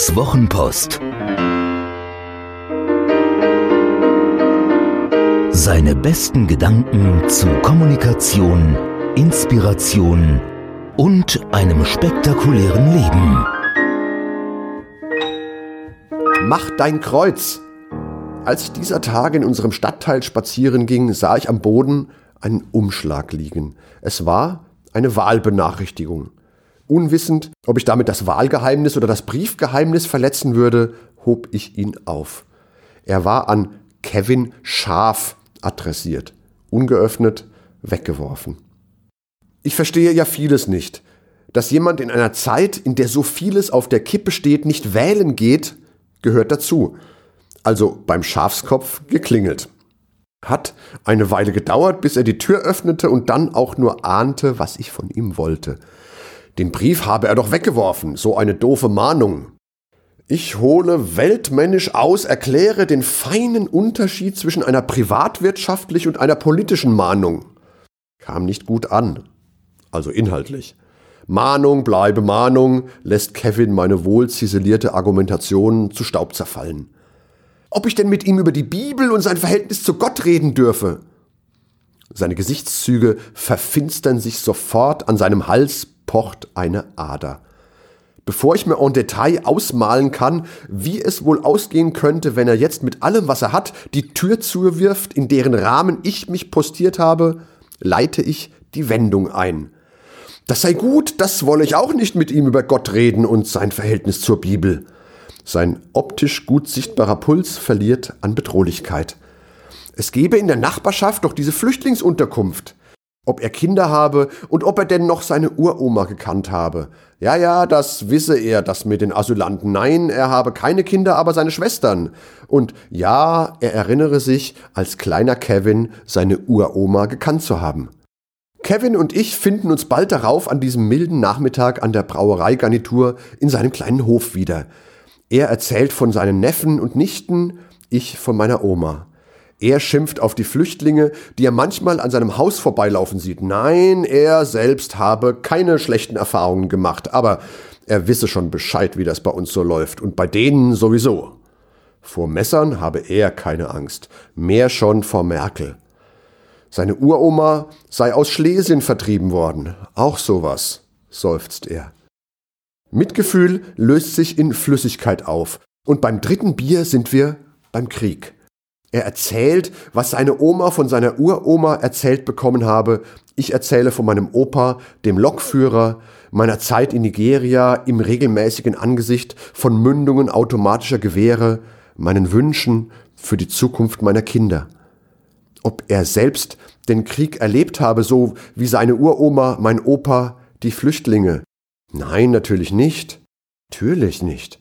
Bonus Wochenpost. Seine besten Gedanken zu Kommunikation, Inspiration und einem spektakulären Leben. Mach dein Kreuz. Als ich dieser Tage in unserem Stadtteil spazieren ging, sah ich am Boden einen Umschlag liegen. Es war eine Wahlbenachrichtigung. Unwissend, ob ich damit das Wahlgeheimnis oder das Briefgeheimnis verletzen würde, hob ich ihn auf. Er war an Kevin Schaf adressiert, ungeöffnet, weggeworfen. Ich verstehe ja vieles nicht. Dass jemand in einer Zeit, in der so vieles auf der Kippe steht, nicht wählen geht, gehört dazu. Also beim Schafskopf geklingelt. Hat eine Weile gedauert, bis er die Tür öffnete und dann auch nur ahnte, was ich von ihm wollte. Den Brief habe er doch weggeworfen, so eine doofe Mahnung. Ich hole weltmännisch aus, erkläre den feinen Unterschied zwischen einer privatwirtschaftlich und einer politischen Mahnung. Kam nicht gut an. Also inhaltlich. Mahnung bleibe Mahnung, lässt Kevin meine wohl ziselierte Argumentation zu Staub zerfallen. Ob ich denn mit ihm über die Bibel und sein Verhältnis zu Gott reden dürfe? Seine Gesichtszüge verfinstern sich sofort, an seinem Hals pocht eine Ader. Bevor ich mir en Detail ausmalen kann, wie es wohl ausgehen könnte, wenn er jetzt mit allem, was er hat, die Tür zuwirft, in deren Rahmen ich mich postiert habe, leite ich die Wendung ein. Das sei gut, das wolle ich auch nicht mit ihm über Gott reden und sein Verhältnis zur Bibel. Sein optisch gut sichtbarer Puls verliert an Bedrohlichkeit. Es gebe in der Nachbarschaft doch diese Flüchtlingsunterkunft. Ob er Kinder habe und ob er denn noch seine Uroma gekannt habe. Ja, ja, das wisse er, das mit den Asylanten. Nein, er habe keine Kinder, aber seine Schwestern. Und ja, er erinnere sich, als kleiner Kevin seine Uroma gekannt zu haben. Kevin und ich finden uns bald darauf an diesem milden Nachmittag an der Brauereigarnitur in seinem kleinen Hof wieder. Er erzählt von seinen Neffen und Nichten, ich von meiner Oma. Er schimpft auf die Flüchtlinge, die er manchmal an seinem Haus vorbeilaufen sieht. Nein, er selbst habe keine schlechten Erfahrungen gemacht, aber er wisse schon Bescheid, wie das bei uns so läuft, und bei denen sowieso. Vor Messern habe er keine Angst, mehr schon vor Merkel. Seine Uroma sei aus Schlesien vertrieben worden, auch sowas, seufzt er. Mitgefühl löst sich in Flüssigkeit auf, und beim dritten Bier sind wir beim Krieg. Er erzählt, was seine Oma von seiner Uroma erzählt bekommen habe. Ich erzähle von meinem Opa, dem Lokführer, meiner Zeit in Nigeria im regelmäßigen Angesicht von Mündungen automatischer Gewehre, meinen Wünschen für die Zukunft meiner Kinder. Ob er selbst den Krieg erlebt habe, so wie seine Uroma, mein Opa, die Flüchtlinge. Nein, natürlich nicht. Natürlich nicht.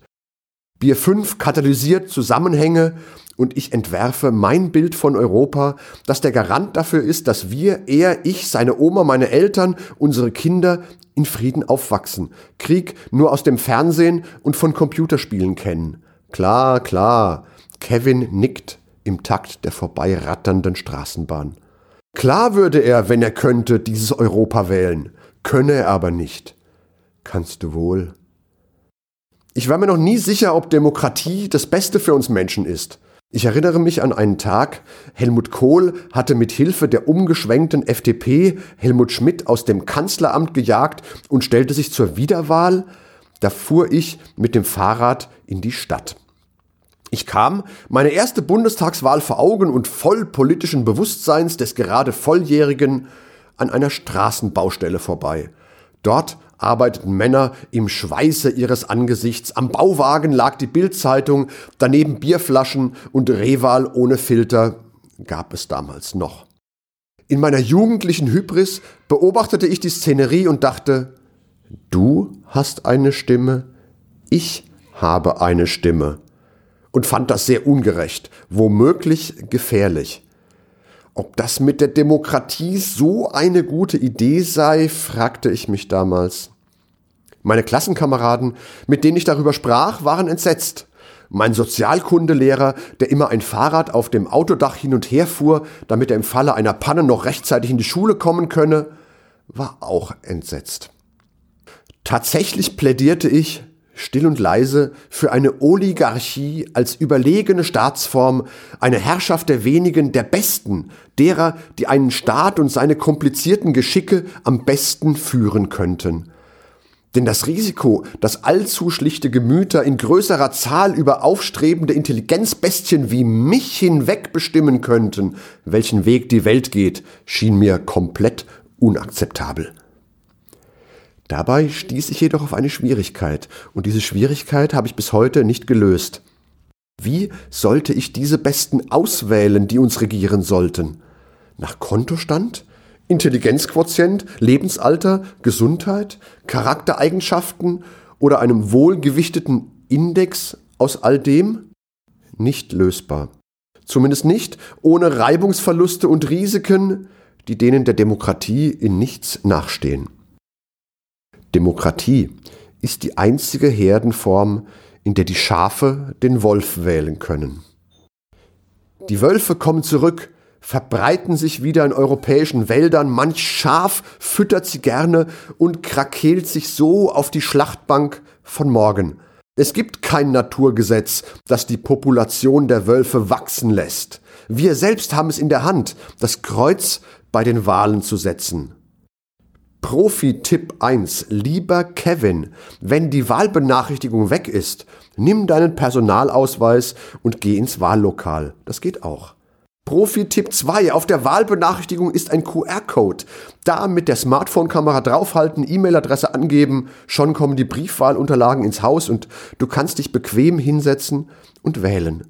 Bier 5 katalysiert Zusammenhänge und ich entwerfe mein Bild von Europa, das der Garant dafür ist, dass wir, er, ich, seine Oma, meine Eltern, unsere Kinder in Frieden aufwachsen, Krieg nur aus dem Fernsehen und von Computerspielen kennen. Klar, klar, Kevin nickt im Takt der vorbeiratternden Straßenbahn. Klar würde er, wenn er könnte, dieses Europa wählen, könne er aber nicht. Kannst du wohl. Ich war mir noch nie sicher, ob Demokratie das Beste für uns Menschen ist. Ich erinnere mich an einen Tag, Helmut Kohl hatte mit Hilfe der umgeschwenkten FDP Helmut Schmidt aus dem Kanzleramt gejagt und stellte sich zur Wiederwahl. Da fuhr ich mit dem Fahrrad in die Stadt. Ich kam, meine erste Bundestagswahl vor Augen und voll politischen Bewusstseins des gerade Volljährigen, an einer Straßenbaustelle vorbei. Dort arbeiteten Männer im Schweiße ihres Angesichts. Am Bauwagen lag die Bildzeitung, daneben Bierflaschen und Reval ohne Filter gab es damals noch. In meiner jugendlichen Hybris beobachtete ich die Szenerie und dachte, du hast eine Stimme, ich habe eine Stimme und fand das sehr ungerecht, womöglich gefährlich. Ob das mit der Demokratie so eine gute Idee sei, fragte ich mich damals. Meine Klassenkameraden, mit denen ich darüber sprach, waren entsetzt. Mein Sozialkundelehrer, der immer ein Fahrrad auf dem Autodach hin und her fuhr, damit er im Falle einer Panne noch rechtzeitig in die Schule kommen könne, war auch entsetzt. Tatsächlich plädierte ich still und leise für eine Oligarchie als überlegene Staatsform, eine Herrschaft der wenigen, der Besten, derer, die einen Staat und seine komplizierten Geschicke am besten führen könnten. Denn das Risiko, dass allzu schlichte Gemüter in größerer Zahl über aufstrebende Intelligenzbestien wie mich hinweg bestimmen könnten, welchen Weg die Welt geht, schien mir komplett unakzeptabel. Dabei stieß ich jedoch auf eine Schwierigkeit, und diese Schwierigkeit habe ich bis heute nicht gelöst. Wie sollte ich diese Besten auswählen, die uns regieren sollten? Nach Kontostand? Intelligenzquotient, Lebensalter, Gesundheit, Charaktereigenschaften oder einem wohlgewichteten Index aus all dem? Nicht lösbar. Zumindest nicht ohne Reibungsverluste und Risiken, die denen der Demokratie in nichts nachstehen. Demokratie ist die einzige Herdenform, in der die Schafe den Wolf wählen können. Die Wölfe kommen zurück, verbreiten sich wieder in europäischen Wäldern, manch Schaf füttert sie gerne und krakeelt sich so auf die Schlachtbank von morgen. Es gibt kein Naturgesetz, das die Population der Wölfe wachsen lässt. Wir selbst haben es in der Hand, das Kreuz bei den Wahlen zu setzen. Profi-Tipp 1. Lieber Kevin, wenn die Wahlbenachrichtigung weg ist, nimm deinen Personalausweis und geh ins Wahllokal. Das geht auch. Profi-Tipp 2. Auf der Wahlbenachrichtigung ist ein QR-Code. Da mit der Smartphone-Kamera draufhalten, E-Mail-Adresse angeben, schon kommen die Briefwahlunterlagen ins Haus und du kannst dich bequem hinsetzen und wählen.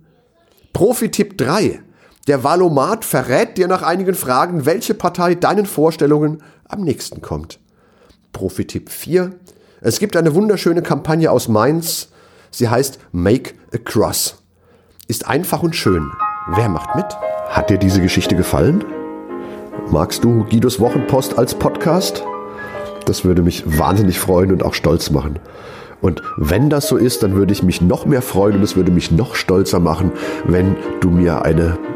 Profi-Tipp 3. Der Wahlomat verrät dir nach einigen Fragen, welche Partei deinen Vorstellungen am nächsten kommt. Profi-Tipp 4. Es gibt eine wunderschöne Kampagne aus Mainz. Sie heißt Make a Cross. Ist einfach und schön. Wer macht mit? Hat dir diese Geschichte gefallen? Magst du Guidos Wochenpost als Podcast? Das würde mich wahnsinnig freuen und auch stolz machen. Und wenn das so ist, dann würde ich mich noch mehr freuen und es würde mich noch stolzer machen, wenn du mir eine